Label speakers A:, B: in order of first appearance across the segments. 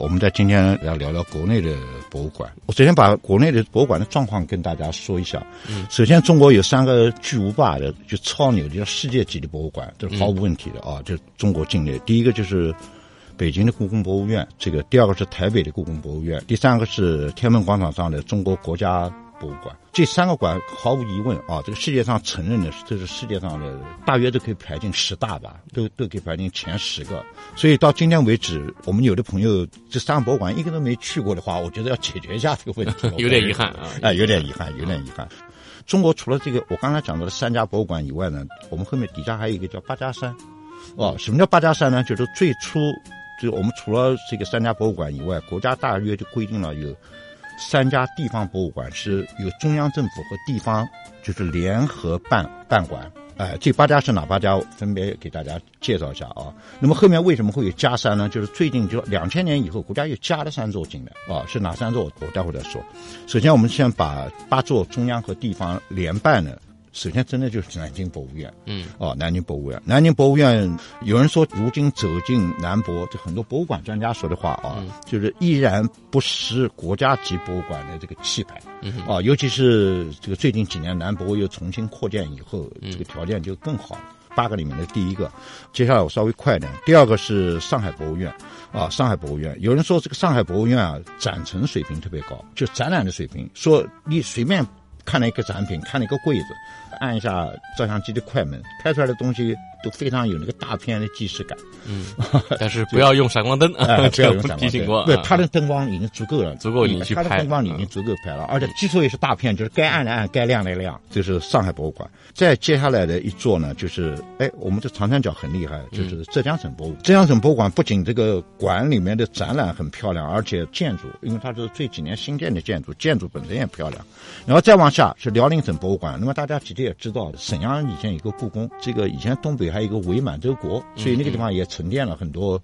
A: 我们在今天要聊聊国内的博物馆。我首先把国内的博物馆的状况跟大家说一下。嗯，首先中国有三个巨无霸的，就超牛的，叫世界级的博物馆，这是毫无问题的啊。就中国境内，第一个就是北京的故宫博物院，这个第二个是台北的故宫博物院，第三个是天安门广场上的中国国家。博物馆这三个馆毫无疑问啊，这个世界上承认的，这是世界上的大约都可以排进十大吧，都都可以排进前十个。所以到今天为止，我们有的朋友这三个博物馆一个都没去过的话，我觉得要解决一下这个问题，
B: 有点遗憾啊，
A: 哎，有点遗憾，有点遗憾。中国除了这个我刚才讲到的三家博物馆以外呢，我们后面底下还有一个叫八家山。哦，什么叫八家山呢？就是最初就我们除了这个三家博物馆以外，国家大约就规定了有。三家地方博物馆是由中央政府和地方就是联合办办馆，哎，这八家是哪八家？分别给大家介绍一下啊。那么后面为什么会有加三呢？就是最近就两千年以后，国家又加了三座进来啊，是哪三座？我待会再说。首先，我们先把八座中央和地方联办的。首先，真的就是南京博物院。嗯，哦，南京博物院，南京博物院，有人说，如今走进南博，这很多博物馆专家说的话啊，就是依然不失国家级博物馆的这个气派。嗯，啊，尤其是这个最近几年南博又重新扩建以后，这个条件就更好了。八个里面的第一个，接下来我稍微快一点。第二个是上海博物院，啊，上海博物院，有人说这个上海博物院啊，展陈水平特别高，就展览的水平，说你随便看了一个展品，看了一个柜子。按一下照相机的快门，拍出来的东西都非常有那个大片的即视感。
B: 嗯，但是不要用闪光灯
A: 啊，不要用闪光
B: 灯。
A: 对，它的灯光已经足够了，
B: 足够你去拍。
A: 它的灯光已经足够拍了，而且基础也是大片，就是该暗的暗，该亮的亮。这是上海博物馆。再接下来的一座呢，就是哎，我们这长三角很厉害，就是浙江省博物。浙江省博物馆不仅这个馆里面的展览很漂亮，而且建筑，因为它是这几年新建的建筑，建筑本身也漂亮。然后再往下是辽宁省博物馆。那么大家其实也知道，沈阳以前有个故宫，这个以前东北还有一个伪满洲国，所以那个地方也沉淀了很多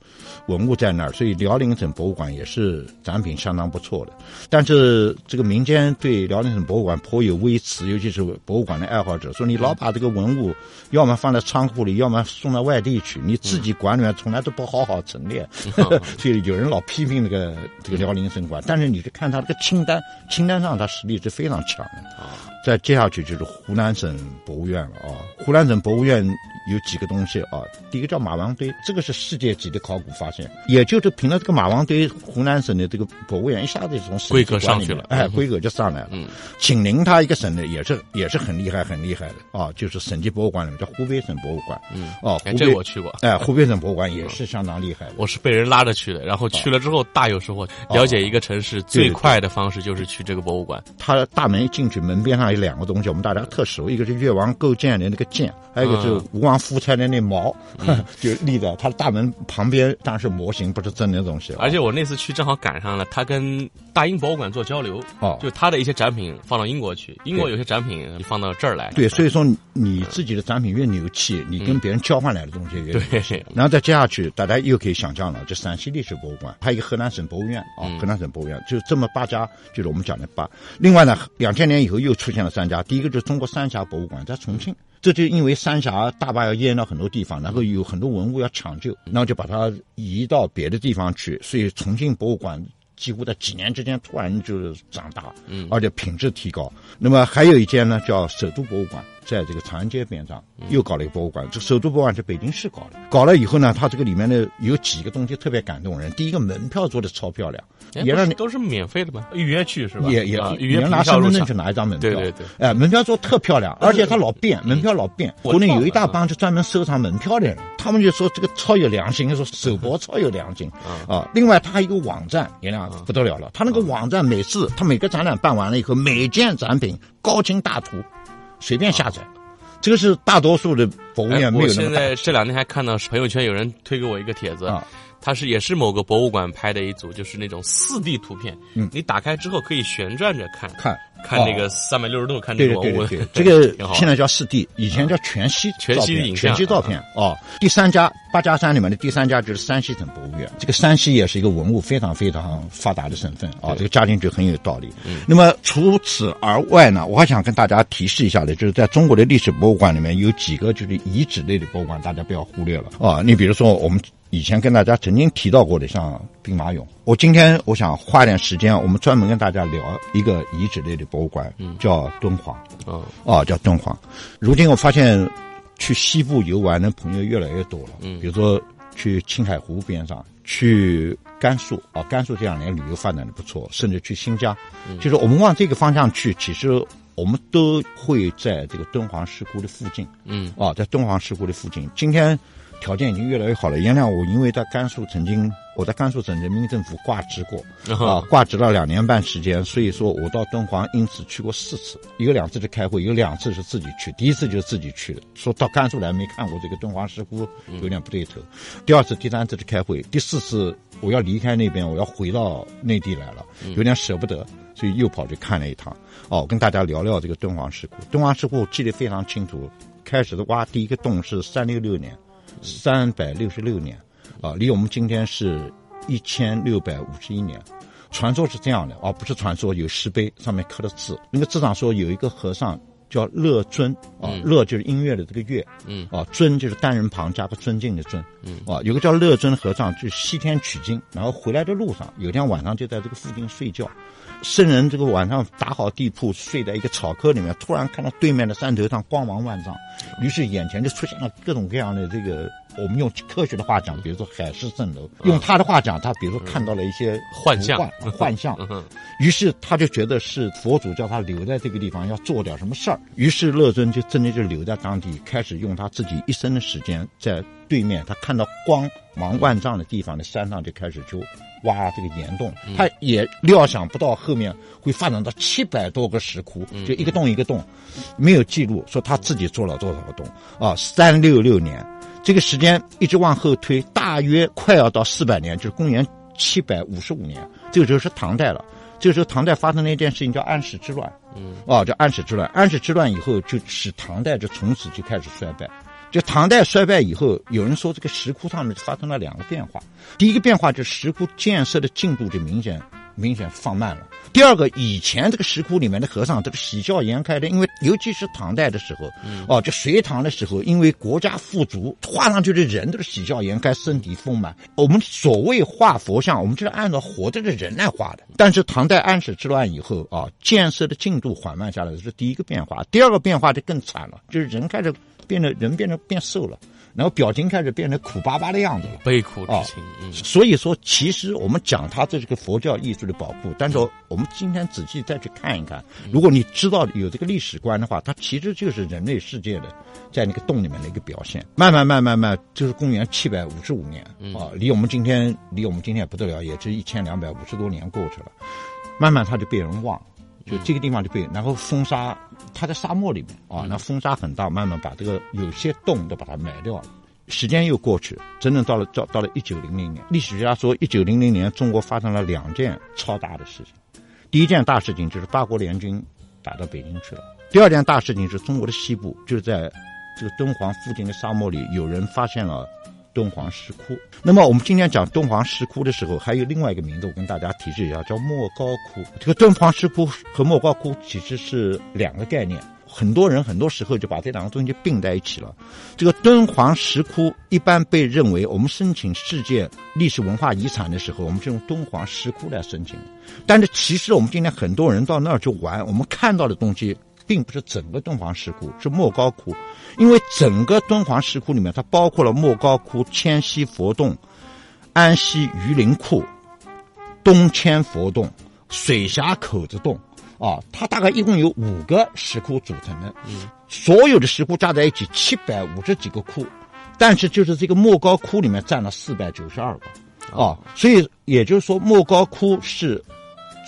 A: 文物在那儿。所以辽宁省博物馆也是展品相当不错的。但是这个民间对辽宁省博物馆颇有微词，尤其是博物馆的爱好者，说你老把这个文物要么放在仓库里，要么送到外地去，你自己馆里面从来都不好好陈列，所以有人老批评这个这个辽宁省馆。但是你去看他这个清单，清单上他实力是非常强的啊。再接下去就是湖南省博物院了啊！湖南省博物院有几个东西啊？第一个叫马王堆，这个是世界级的考古发现，也就是凭着这个马王堆，湖南省的这个博物院一下子就从
B: 规格上去了，
A: 哎，规格就上来了。嗯，紧邻它一个省的也是也是很厉害很厉害的啊，就是省级博物馆里面叫湖北省博物馆。嗯，哦，
B: 这个我去过，
A: 哎，湖北省博物馆也是相当厉害的。
B: 我是被人拉着去的，然后去了之后大有收获。了解一个城市最快的方式就是去这个博物馆。
A: 它大门一进去，门边上有两个东西，我们大。家特熟，一个是越王勾践的那个剑，还有一个就是吴王夫差的那矛，就立在他的大门旁边，当然是模型不是真的东西。
B: 而且我那次去正好赶上了，他跟大英博物馆做交流，哦，就他的一些展品放到英国去，英国有些展品放到这儿来。
A: 对，所以说你自己的展品越牛气，你跟别人交换来的东西越
B: 对。
A: 然后再接下去，大家又可以想象了，就陕西历史博物馆，还有一个河南省博物院啊，河南省博物院就这么八家，就是我们讲的八。另外呢，两千年以后又出现了三家，第一个就是。中国三峡博物馆在重庆，这就因为三峡大坝要淹到很多地方，然后有很多文物要抢救，然后就把它移到别的地方去，所以重庆博物馆几乎在几年之间突然就长大，嗯，而且品质提高。那么还有一间呢，叫首都博物馆。在这个长安街边上又搞了一个博物馆，这首都博物馆是北京市搞的。搞了以后呢，它这个里面的有几个东西特别感动人。第一个，门票做的超漂亮，
B: 也让你都是免费的吧，预约去是吧？
A: 也也
B: 预约
A: 拿身份证去拿一张门票。
B: 对对对，
A: 哎，门票做特漂亮，而且它老变，门票老变。国内有一大帮就专门收藏门票的人，他们就说这个超有良心，说首博超有良心啊。另外，它还有一个网站，也亮不得了了。它那个网站每次，它每个展览办完了以后，每件展品高清大图。随便下载，这个是大多数的博物院没有那么
B: 现在这两天还看到朋友圈有人推给我一个帖子。它是也是某个博物馆拍的一组，就是那种四 D 图片。嗯，你打开之后可以旋转着看，
A: 看
B: 看那个三百六十度看这个文物。
A: 这个 现在叫四 D，以前叫全息
B: 全息影像
A: 全息照片。哦，第三家八家山里面的第三家就是山西省博物院。这个山西也是一个文物非常非常发达的省份啊，这个加进去很有道理。那么除此而外呢，我还想跟大家提示一下的，就是在中国的历史博物馆里面有几个就是遗址类的博物馆，大家不要忽略了啊。你比如说我们。以前跟大家曾经提到过的，像兵马俑。我今天我想花点时间，我们专门跟大家聊一个遗址类的博物馆，叫敦煌。哦，啊，叫敦煌。如今我发现，去西部游玩的朋友越来越多了。嗯，比如说去青海湖边上，去甘肃啊，甘肃这两年旅游发展的不错，甚至去新疆。就是我们往这个方向去，其实我们都会在这个敦煌石窟的附近。嗯，啊，在敦煌石窟的附近，今天。条件已经越来越好了。原来我，因为在甘肃曾经我在甘肃省人民政府挂职过，啊，挂职了两年半时间，所以说我到敦煌因此去过四次，有两次是开会，有两次是自己去。第一次就是自己去的，说到甘肃来没看过这个敦煌石窟，有点不对头。第二次、第三次是开会，第四次我要离开那边，我要回到内地来了，有点舍不得，所以又跑去看了一趟。哦，跟大家聊聊这个敦煌石窟。敦煌石窟我记得非常清楚，开始的挖第一个洞是三六六年。三百六十六年，啊，离我们今天是一千六百五十一年。传说是这样的，而不是传说，有石碑上面刻的字。那个字上说有一个和尚叫乐尊，啊，乐就是音乐的这个乐，嗯，啊，尊就是单人旁加个尊敬的尊，嗯，啊，有个叫乐尊和尚，就西天取经，然后回来的路上，有天晚上就在这个附近睡觉。僧人这个晚上打好地铺，睡在一个草窠里面，突然看到对面的山头上光芒万丈，于是眼前就出现了各种各样的这个，我们用科学的话讲，比如说海市蜃楼；用他的话讲，他比如说看到了一些
B: 幻象，
A: 幻象。于是他就觉得是佛祖叫他留在这个地方，要做点什么事儿。于是乐尊就真的就留在当地，开始用他自己一生的时间，在对面他看到光芒万丈的地方的山上就开始就。挖这个岩洞，他也料想不到后面会发展到七百多个石窟，就一个洞一个洞，没有记录说他自己做了多少个洞啊。三六六年，这个时间一直往后推，大约快要到四百年，就是公元七百五十五年，这个时候是唐代了。这个时候唐代发生了一件事情，叫安史之乱。嗯，哦，叫安史之乱。安史之乱以后，就使唐代就从此就开始衰败。就唐代衰败以后，有人说这个石窟上面发生了两个变化。第一个变化就是石窟建设的进度就明显明显放慢了。第二个，以前这个石窟里面的和尚这个喜笑颜开的，因为尤其是唐代的时候，哦，就隋唐的时候，因为国家富足，画上去的人都是喜笑颜开，身体丰满。我们所谓画佛像，我们就是按照活着的人来画的。但是唐代安史之乱以后啊，建设的进度缓慢下来，这是第一个变化。第二个变化就更惨了，就是人开始。变得人变得变瘦了，然后表情开始变得苦巴巴的样子了，
B: 悲苦之情。
A: 所以说，其实我们讲它这是个佛教艺术的宝库，但是我们今天仔细再去看一看，如果你知道有这个历史观的话，它其实就是人类世界的在那个洞里面的一个表现。慢慢慢慢慢，就是公元七百五十五年啊，离我们今天离我们今天也不得了，也是一千两百五十多年过去了，慢慢它就被人忘。就这个地方就被，然后风沙，它在沙漠里面啊，那风沙很大，慢慢把这个有些洞都把它埋掉了。时间又过去，真正到了到到了一九零零年，历史学家说一九零零年中国发生了两件超大的事情。第一件大事情就是八国联军打到北京去了。第二件大事情是中国的西部，就是在这个敦煌附近的沙漠里，有人发现了。敦煌石窟。那么我们今天讲敦煌石窟的时候，还有另外一个名字，我跟大家提示一下，叫莫高窟。这个敦煌石窟和莫高窟其实是两个概念，很多人很多时候就把这两个东西并在一起了。这个敦煌石窟一般被认为，我们申请世界历史文化遗产的时候，我们是用敦煌石窟来申请。但是其实我们今天很多人到那儿去玩，我们看到的东西。并不是整个敦煌石窟，是莫高窟，因为整个敦煌石窟里面，它包括了莫高窟、千西佛洞、安西榆林窟、东迁佛洞、水峡口子洞，啊，它大概一共有五个石窟组成的，所有的石窟加在一起七百五十几个窟，但是就是这个莫高窟里面占了四百九十二个，啊，所以也就是说莫高窟是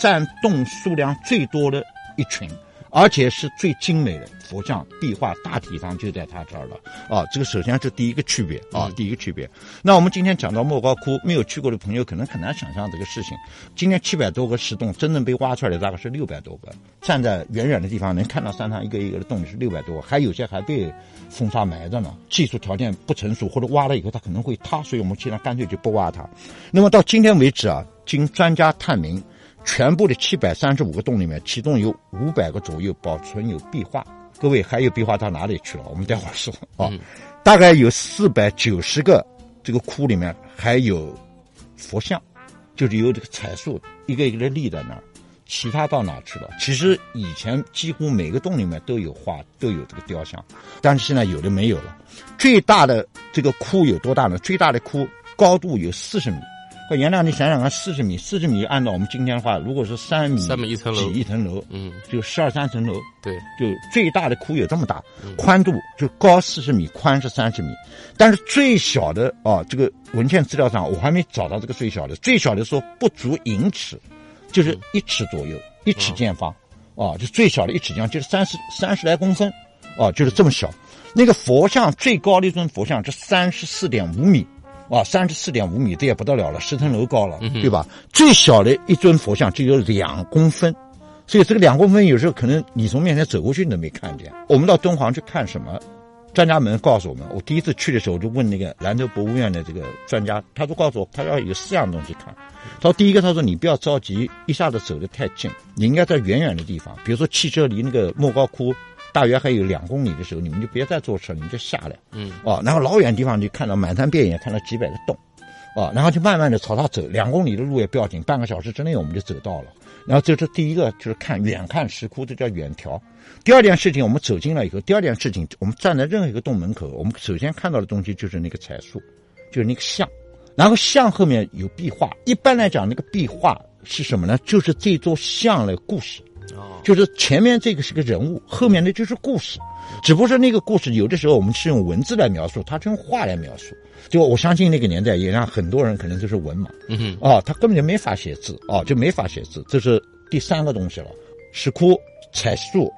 A: 占洞数量最多的一群。而且是最精美的佛像壁画大体上就在他这儿了啊。这个首先是第一个区别啊，第一个区别。那我们今天讲到莫高窟，没有去过的朋友可能很难想象这个事情。今天七百多个石洞，真正被挖出来的大概是六百多个。站在远远的地方能看到山上一个一个的洞是六百多，还有些还被风沙埋着呢。技术条件不成熟，或者挖了以后它可能会塌，所以我们现在干脆就不挖它。那么到今天为止啊，经专家探明。全部的七百三十五个洞里面，其中有五百个左右保存有壁画。各位还有壁画到哪里去了？我们待会儿说啊。大概有四百九十个这个窟里面还有佛像，就是有这个彩塑一个一个的立在那儿。其他到哪去了？其实以前几乎每个洞里面都有画，都有这个雕像，但是现在有的没有了。最大的这个窟有多大呢？最大的窟高度有四十米。原谅你想想看，四十米，四十米，按照我们今天的话，如果是三米，
B: 三米一层楼，
A: 几一层楼，
B: 嗯，
A: 就十二三层楼，
B: 对，
A: 就最大的窟有这么大，宽度就高四十米，宽是三十米，但是最小的啊，这个文件资料上我还没找到这个最小的，最小的说不足银尺，就是一尺左右，一尺见方，啊，就最小的一尺见方，就是三十三十来公分，啊，就是这么小。那个佛像最高的一尊佛像是三十四点五米。啊，三十四点五米，这也不得了了，十层楼高了，对吧？最小的一尊佛像就有两公分，所以这个两公分有时候可能你从面前走过去你都没看见。我们到敦煌去看什么？专家们告诉我们，我第一次去的时候就问那个兰州博物院的这个专家，他就告诉我，他要有四样东西看。他说，第一个，他说你不要着急一下子走得太近，你应该在远远的地方，比如说汽车离那个莫高窟。大约还有两公里的时候，你们就别再坐车你们就下来。
B: 嗯，
A: 哦，然后老远地方就看到满山遍野，看到几百个洞，哦，然后就慢慢的朝它走，两公里的路也不要紧，半个小时之内我们就走到了。然后这是第一个，就是看远看石窟，这叫远眺。第二件事情，我们走进来以后，第二件事情，我们站在任何一个洞门口，我们首先看到的东西就是那个彩塑，就是那个像，然后像后面有壁画。一般来讲，那个壁画是什么呢？就是这座像的故事。就是前面这个是个人物，后面的就是故事，只不过是那个故事有的时候我们是用文字来描述，它是用画来描述。就我相信那个年代也让很多人可能都是文盲，
B: 嗯哼，
A: 哦，他根本就没法写字，哦，就没法写字。这是第三个东西了，石窟、彩塑、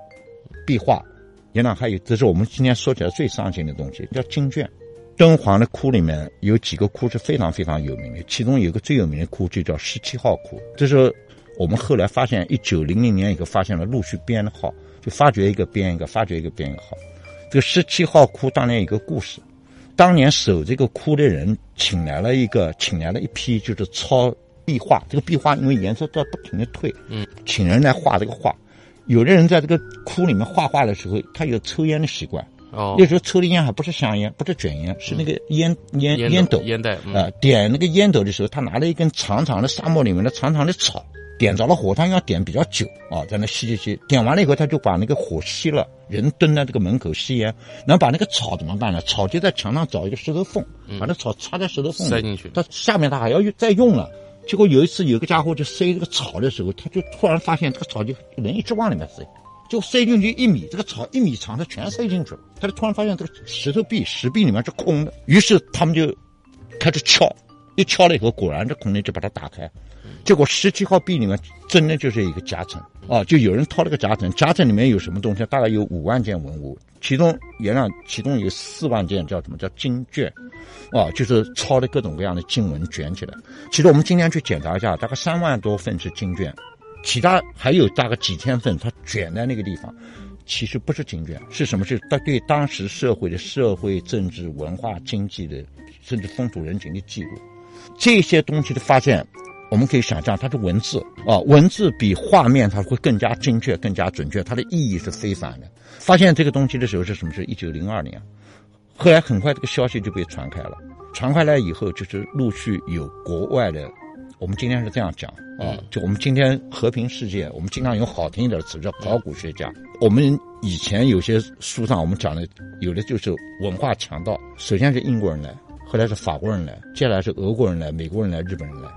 A: 壁画，也让还有，这是我们今天说起来最伤心的东西，叫经卷。敦煌的窟里面有几个窟是非常非常有名的，其中有一个最有名的窟就叫十七号窟，这是。我们后来发现，一九零零年以后发现了陆续编的号，就发掘一个编一个，发掘一个编一个号。这个十七号窟当年有一个故事，当年守这个窟的人请来了一个，请来了一批就是抄壁画。这个壁画因为颜色在不停的退，
B: 嗯，
A: 请人来画这个画。有的人在这个窟里面画画的时候，他有抽烟的习惯。
B: 哦，
A: 那时候抽的烟还不是香烟，不是卷烟，是那个烟烟烟斗
B: 烟袋
A: 啊。点那个烟斗的时候，他拿了一根长长的沙漠里面的长长的草。点着了火，他要点比较久啊，在那吸吸吸，点完了以后，他就把那个火熄了，人蹲在这个门口吸烟，然后把那个草怎么办呢？草就在墙上找一个石头缝，把那草插在石头缝里
B: 塞进去。
A: 他下面他还要再用了，结果有一次有个家伙就塞这个草的时候，他就突然发现这个草就人一直往里面塞，就塞进去一米，这个草一米长，他全塞进去了。他就突然发现这个石头壁石壁里面是空的，于是他们就开始敲，一敲了以后，果然这空间就把它打开。结果十七号壁里面真的就是一个夹层啊，就有人掏了个夹层，夹层里面有什么东西？大概有五万件文物，其中也让其中有四万件叫什么叫经卷，啊，就是抄的各种各样的经文卷起来。其实我们今天去检查一下，大概三万多份是经卷，其他还有大概几千份，它卷在那个地方，其实不是经卷，是什么？是它对当时社会的社会、政治、文化、经济的，甚至风土人情的记录，这些东西的发现。我们可以想象，它是文字啊，文字比画面它会更加精确、更加准确，它的意义是非凡的。发现这个东西的时候是什么？是一九零二年，后来很快这个消息就被传开了。传开来以后，就是陆续有国外的，我们今天是这样讲啊，就我们今天和平世界，我们经常用好听一点的词叫考古学家。我们以前有些书上我们讲的，有的就是文化强盗，首先是英国人来，后来是法国人来，接下来是俄国人来，美国人来，日本人来。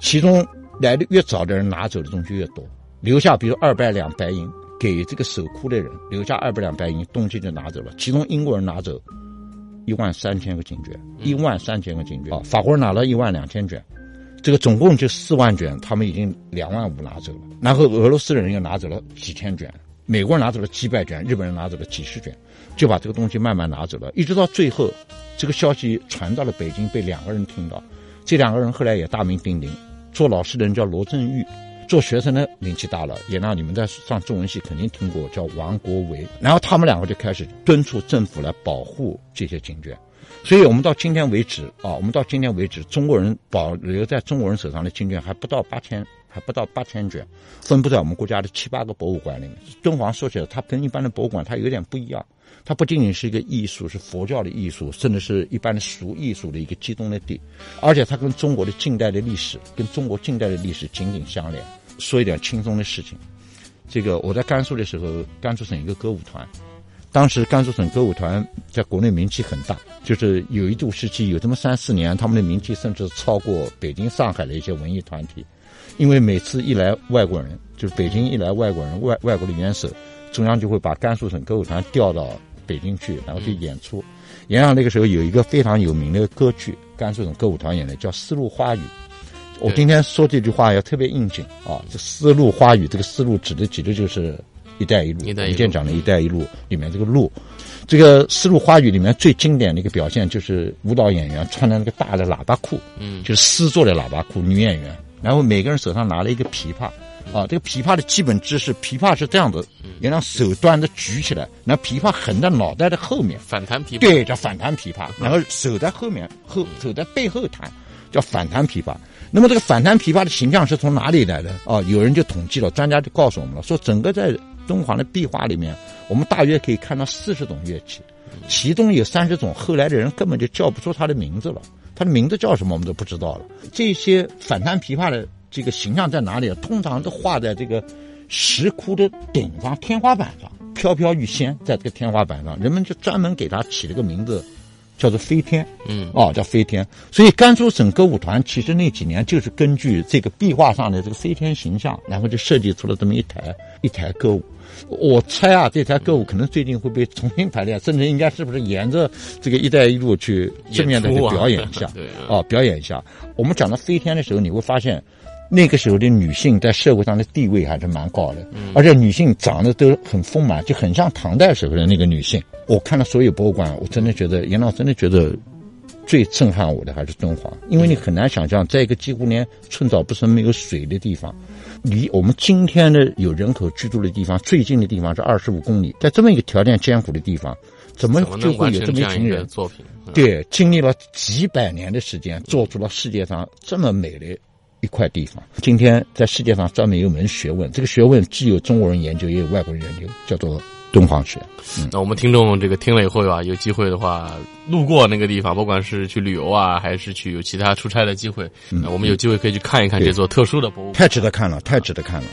A: 其中来的越早的人拿走的东西越多，留下比如二百两白银给这个守库的人，留下二百两白银，东西就拿走了。其中英国人拿走一万三千个金卷，一万三千个金卷啊，法国人拿了一万两千卷，这个总共就四万卷，他们已经两万五拿走了。然后俄罗斯的人又拿走了几千卷，美国人拿走了几百卷，日本人拿走了几十卷，就把这个东西慢慢拿走了，一直到最后，这个消息传到了北京，被两个人听到，这两个人后来也大名鼎鼎，做老师的人叫罗振玉。做学生的名气大了，也让你们在上中文系肯定听过，叫王国维。然后他们两个就开始敦促政府来保护这些经卷，所以我们到今天为止啊，我们到今天为止，中国人保留在中国人手上的经卷还不到八千，还不到八千卷，分布在我们国家的七八个博物馆里面。敦煌说起来，它跟一般的博物馆它有点不一样，它不仅仅是一个艺术，是佛教的艺术，甚至是一般的俗艺术的一个集中的地，而且它跟中国的近代的历史，跟中国近代的历史紧紧相连。说一点轻松的事情，这个我在甘肃的时候，甘肃省一个歌舞团，当时甘肃省歌舞团在国内名气很大，就是有一度时期有这么三四年，他们的名气甚至超过北京、上海的一些文艺团体，因为每次一来外国人，就是北京一来外国人，外外国的元首，中央就会把甘肃省歌舞团调到北京去，然后去演出。演上那个时候有一个非常有名的歌剧，甘肃省歌舞团演的叫《丝路花雨》。我今天说这句话要特别应景啊！这丝路花雨，这个丝路指的指的就是“一带一路”。我们今天讲的“一带一路”里面这个路，这个丝路花雨里面最经典的一个表现就是舞蹈演员穿的那个大的喇叭裤，嗯，就是丝做的喇叭裤，女演员，然后每个人手上拿了一个琵琶，啊，这个琵琶的基本姿势，琵琶是这样子，你让手端着举起来，然后琵琶横在脑袋的后面，
B: 反弹琵琶，
A: 对，叫反弹琵琶，然后手在后面后手在背后弹，叫反弹琵琶。那么这个反弹琵琶的形象是从哪里来的？啊，有人就统计了，专家就告诉我们了，说整个在敦煌的壁画里面，我们大约可以看到四十种乐器，其中有三十种，后来的人根本就叫不出它的名字了，它的名字叫什么我们都不知道了。这些反弹琵琶的这个形象在哪里？通常都画在这个石窟的顶上、天花板上，飘飘欲仙，在这个天花板上，人们就专门给它起了个名字。叫做飞天，嗯，哦，叫飞天。所以甘肃省歌舞团其实那几年就是根据这个壁画上的这个飞天形象，然后就设计出了这么一台一台歌舞。我猜啊，这台歌舞可能最近会被重新排练，甚至应该是不是沿着这个“一带一路”去正面的去表演一下？
B: 对，
A: 哦，表演一下。我们讲到飞天的时候，你会发现。那个时候的女性在社会上的地位还是蛮高的，而且女性长得都很丰满，就很像唐代时候的那个女性。我看了所有博物馆，我真的觉得严老真的觉得最震撼我的还是敦煌，因为你很难想象，在一个几乎连寸草不生、没有水的地方，离我们今天的有人口居住的地方最近的地方是二十五公里，在这么一个条件艰苦的地方，怎么就会有这么一群人？
B: 作品
A: 对，经历了几百年的时间，做出了世界上这么美的。一块地方，今天在世界上专门有门学问，这个学问既有中国人研究，也有外国人研究，叫做敦煌学。
B: 那我们听众这个听了以后啊，有机会的话，路过那个地方，不管是去旅游啊，还是去有其他出差的机会，那我们有机会可以去看一看这座特殊的博物馆，
A: 太值得看了，太值得看了。